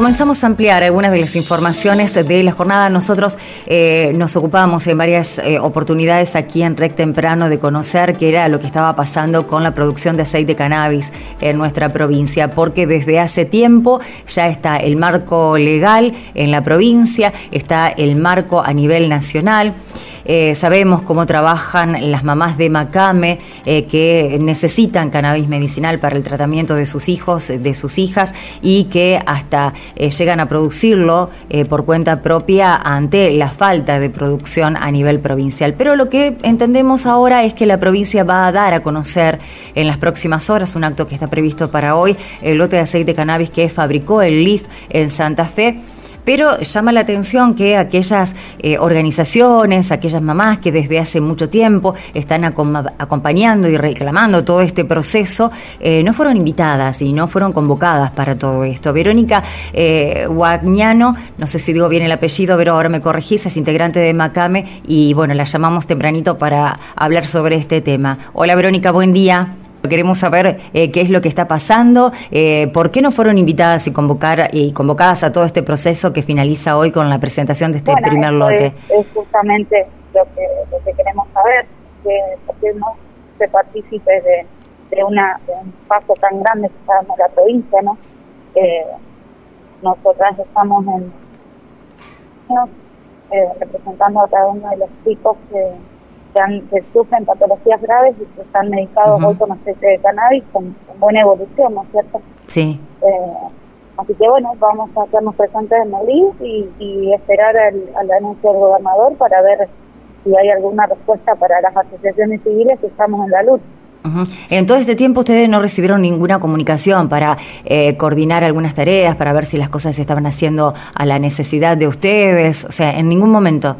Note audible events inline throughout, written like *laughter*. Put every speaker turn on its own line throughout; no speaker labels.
comenzamos a ampliar algunas de las informaciones de la jornada. Nosotros eh, nos ocupamos en varias eh, oportunidades aquí en REC Temprano de conocer qué era lo que estaba pasando con la producción de aceite de cannabis en nuestra provincia, porque desde hace tiempo ya está el marco legal en la provincia, está el marco a nivel nacional. Eh, sabemos cómo trabajan las mamás de Macame eh, que necesitan cannabis medicinal para el tratamiento de sus hijos, de sus hijas y que hasta eh, llegan a producirlo por cuenta propia ante la falta de producción a nivel provincial. Pero lo que entendemos ahora es que la provincia va a dar a conocer en las próximas horas un acto que está previsto para hoy, el lote de aceite de cannabis que fabricó el LIF en Santa Fe pero llama la atención que aquellas eh, organizaciones, aquellas mamás que desde hace mucho tiempo están acompañando y reclamando todo este proceso, eh, no fueron invitadas y no fueron convocadas para todo esto. Verónica eh, Guagnano, no sé si digo bien el apellido, pero ahora me corregís, es integrante de Macame y bueno, la llamamos tempranito para hablar sobre este tema. Hola Verónica, buen día. Queremos saber eh, qué es lo que está pasando, eh, por qué no fueron invitadas y, convocar, y convocadas a todo este proceso que finaliza hoy con la presentación de este primer lote.
Es, justamente lo que, queremos saber, que por qué no se participe de, una, un paso tan grande que está dando la provincia, ¿no? nosotras estamos en, eh, representando a cada uno de los chicos que que, sufren patologías graves y que están medicados hoy con aceite de cannabis con, buena evolución, ¿no es cierto?
Sí.
Eh, así que bueno, vamos a quedarnos presentes en Madrid y, esperar al, anuncio del gobernador para ver si hay alguna respuesta para las asociaciones civiles que estamos en la lucha.
En todo este tiempo ustedes no recibieron ninguna comunicación para eh, coordinar algunas tareas, para ver si las cosas se estaban haciendo a la necesidad de ustedes, o sea, en ningún momento.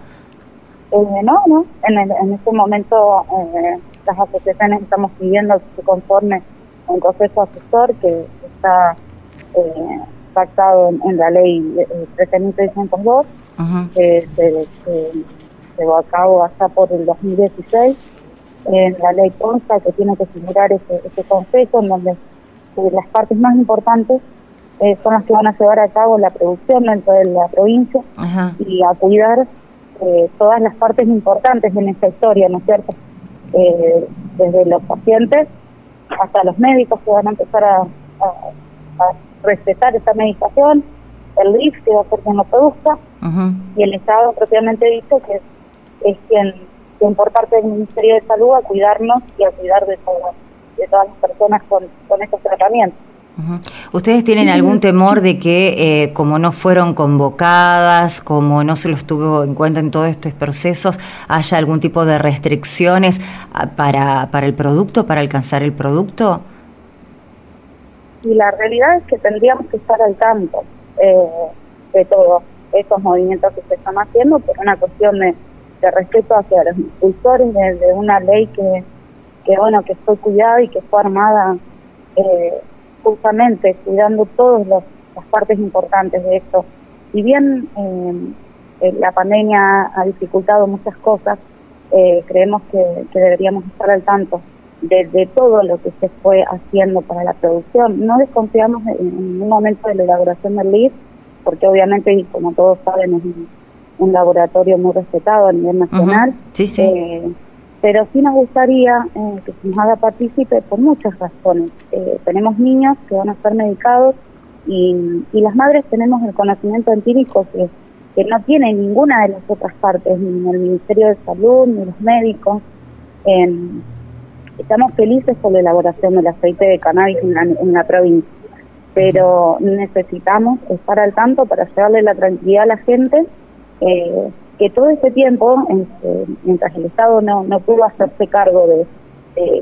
Eh, no, no, en, en este momento eh, las asociaciones estamos pidiendo que se conforme un proceso asesor que está eh, pactado en, la ley 13.602, que se, llevó a cabo hasta por el 2016. En la ley consta que tiene que figurar ese, ese consejo en donde las partes más importantes son las que van a llevar a cabo la producción dentro de la provincia y a cuidar eh, todas las partes importantes en esta historia, ¿no es cierto? Eh, desde los pacientes hasta los médicos que van a empezar a, respetar esta medicación, el RIF que va a ser quien lo produzca, y el Estado propiamente dicho que es, quien, quien, por parte del Ministerio de Salud a cuidarnos y a cuidar de, de todas las personas con, con estos tratamientos.
¿Ustedes tienen algún temor de que, eh, como no fueron convocadas, como no se los tuvo en cuenta en todos estos procesos, haya algún tipo de restricciones ah, para, para el producto, para alcanzar el producto?
Y la realidad es que tendríamos que estar al tanto eh, de todos esos movimientos que se están haciendo por una cuestión de, respeto hacia los impulsores de, una ley que, que, bueno, que fue cuidada y que fue armada eh, justamente cuidando todas las partes importantes de esto. Si bien eh, eh, la pandemia ha dificultado muchas cosas, eh, creemos que, deberíamos estar al tanto de, todo lo que se fue haciendo para la producción. No desconfiamos en, un momento de la elaboración del LID, porque obviamente, y como todos saben, es un, laboratorio muy respetado a nivel nacional.
Sí, sí
pero sí nos gustaría eh, que se nos haga partícipe por muchas razones. Eh, tenemos niños que van a ser medicados y, las madres tenemos el conocimiento empírico que, no tiene ninguna de las otras partes, ni el Ministerio de Salud, ni los médicos. estamos felices por la elaboración del aceite de cannabis en la, en la provincia, pero necesitamos estar al tanto para llevarle la tranquilidad a la gente. Eh, que todo ese tiempo, este, mientras el Estado no, no pudo hacerse cargo de,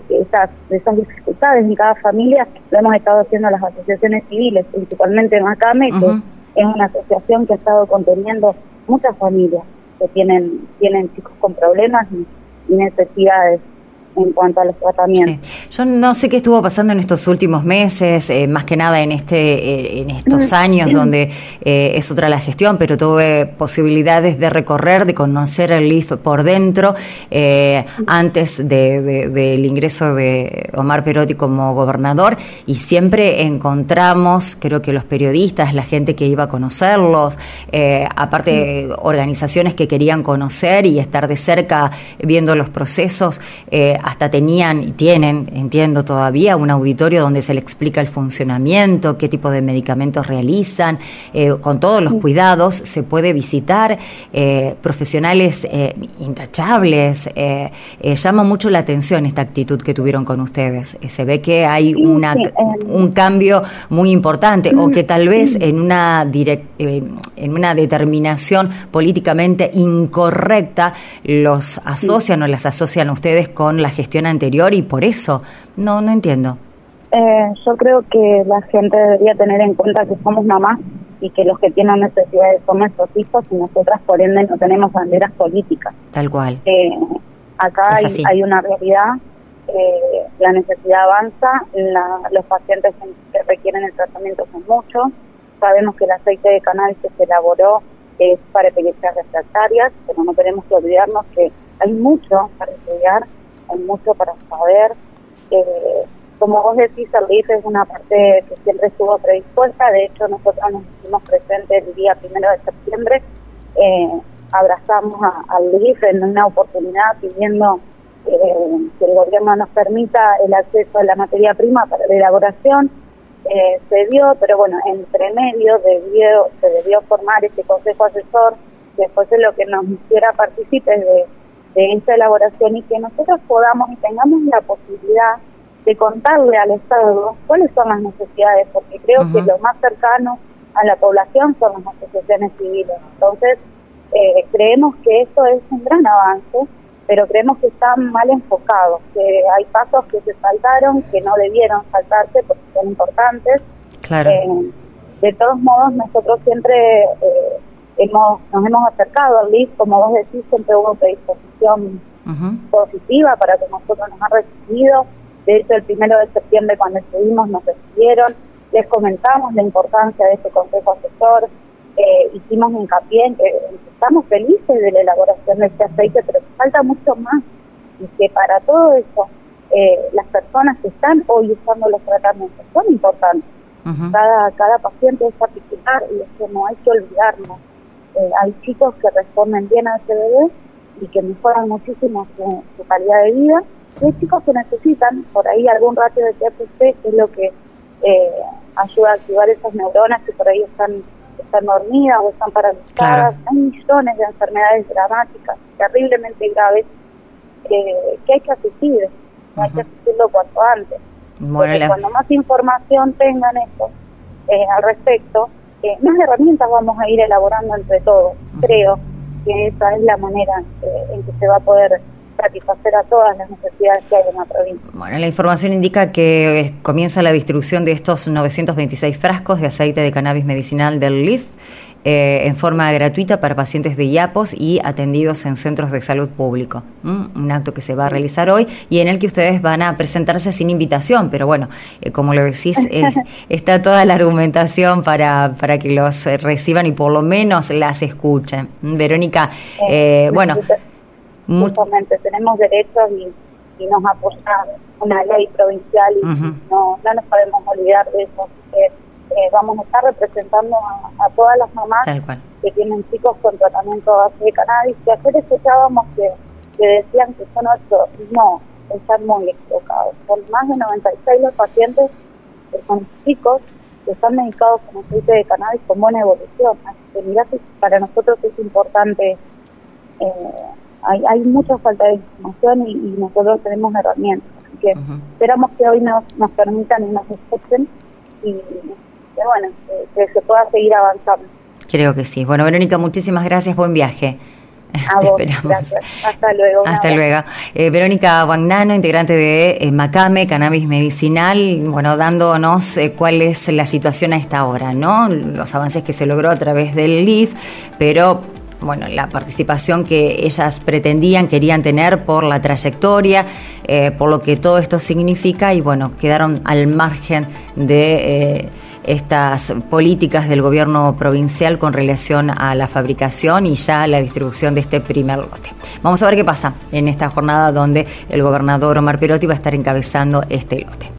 esas, esas dificultades en cada familia, lo hemos estado haciendo las asociaciones civiles, principalmente Macame, que es una asociación que ha estado conteniendo muchas familias que tienen, tienen chicos con problemas y necesidades en cuanto a los tratamientos.
Yo no sé qué estuvo pasando en estos últimos meses, eh, más que nada en este eh, en estos años donde eh, es otra la gestión, pero tuve posibilidades de recorrer, de conocer el LIF por dentro antes del ingreso de Omar Perotti como gobernador y siempre encontramos, creo que los periodistas, la gente que iba a conocerlos, aparte organizaciones que querían conocer y estar de cerca viendo los procesos, hasta tenían y tienen entiendo todavía, un auditorio donde se le explica el funcionamiento, qué tipo de medicamentos realizan, eh, con todos los cuidados, se puede visitar, eh, profesionales eh, intachables. llama mucho la atención esta actitud que tuvieron con ustedes. se ve que hay una, un cambio muy importante o que tal vez en una, en una determinación políticamente incorrecta los asocian o las asocian a ustedes con la gestión anterior y por eso no, no entiendo.
Eh, yo creo que la gente debería tener en cuenta que somos mamás y que los que tienen necesidades son nuestros hijos y nosotras por ende no tenemos banderas políticas.
Tal cual.
Eh, acá hay, una realidad, eh, la necesidad avanza, los pacientes que requieren el tratamiento son muchos, sabemos que el aceite de cannabis que se elaboró es para epilepsias refractarias, pero no tenemos que olvidarnos que hay mucho para estudiar, hay mucho para saber, eh, como vos decís, el DIF es una parte que siempre estuvo predispuesta. De hecho, nosotros nos hicimos presentes el día primero de septiembre. Eh, abrazamos al DIF en una oportunidad pidiendo eh, que el gobierno nos permita el acceso a la materia prima para la elaboración. Eh, se dio, pero bueno, entre medio debió, se debió formar este consejo asesor que fuese lo que nos hiciera partícipes de de esta elaboración y que nosotros podamos y tengamos la posibilidad de contarle al Estado cuáles son las necesidades, porque creo que lo más cercano a la población son las asociaciones civiles. Entonces, eh, creemos que esto es un gran avance, pero creemos que están mal enfocados, que hay pasos que se saltaron, que no debieron saltarse porque son importantes.
Claro.
Eh, de todos modos, nosotros siempre eh, hemos, nos hemos acercado al LIF, como vos decís, siempre hubo predisposición positiva para que nosotros nos han recibido. De hecho, el primero de septiembre cuando estuvimos nos recibieron, les comentamos la importancia de este consejo asesor, eh, hicimos hincapié en que estamos felices de la elaboración de este aceite, pero falta mucho más y que para todo eso eh, las personas que están hoy usando los tratamientos son importantes. cada, cada paciente es particular y eso no hay que olvidarnos. Eh, hay chicos que responden bien a CBD y que mejoran muchísimo su, calidad de vida. Y hay chicos que necesitan por ahí algún ratio de THC, que es lo que eh, ayuda a activar esas neuronas que por ahí están están dormidas o están paralizadas. Hay millones de enfermedades dramáticas, terriblemente graves, eh, que hay que asistir. Hay que asistirlo cuanto antes. cuando más información tengan esto al respecto, más herramientas vamos a ir elaborando entre todos. Creo que esa es la manera eh, en que se va a poder satisfacer a todas las necesidades que hay en la provincia.
Bueno, la información indica que eh, comienza la distribución de estos 926 frascos de aceite de cannabis medicinal del LIF eh, en forma gratuita para pacientes de IAPOS y atendidos en centros de salud público. Un acto que se va a realizar hoy y en el que ustedes van a presentarse sin invitación, pero bueno, eh, como lo decís, *laughs* está toda la argumentación para, para que los reciban y por lo menos las escuchen. Verónica, bueno...
Justamente tenemos derechos y, nos apoya una ley provincial y no, no nos podemos olvidar de eso. Eh, vamos a estar representando a, todas las mamás que tienen chicos con tratamiento base de cannabis. Que ayer escuchábamos que, que decían que son ocho. No, están muy equivocados. Son más de 96 los pacientes que son chicos que están medicados con aceite de cannabis con buena evolución. Así que mirá que para nosotros es importante eh, hay, hay mucha falta de información y, nosotros tenemos herramientas. Así que esperamos que hoy nos, nos permitan y nos escuchen y que, bueno, que, se pueda seguir avanzando.
Creo que sí. Bueno, Verónica, muchísimas gracias. Buen viaje.
A *laughs* Te esperamos. Gracias. Hasta luego.
Hasta luego. Eh, Verónica Wagnano, integrante de eh, Macame, Cannabis Medicinal, bueno, dándonos eh, cuál es la situación a esta hora, ¿no? Los avances que se logró a través del LIF, pero bueno, la participación que ellas pretendían, querían tener por la trayectoria, eh, por lo que todo esto significa y bueno, quedaron al margen de eh, estas políticas del gobierno provincial con relación a la fabricación y ya la distribución de este primer lote. Vamos a ver qué pasa en esta jornada donde el gobernador Omar Perotti va a estar encabezando este lote.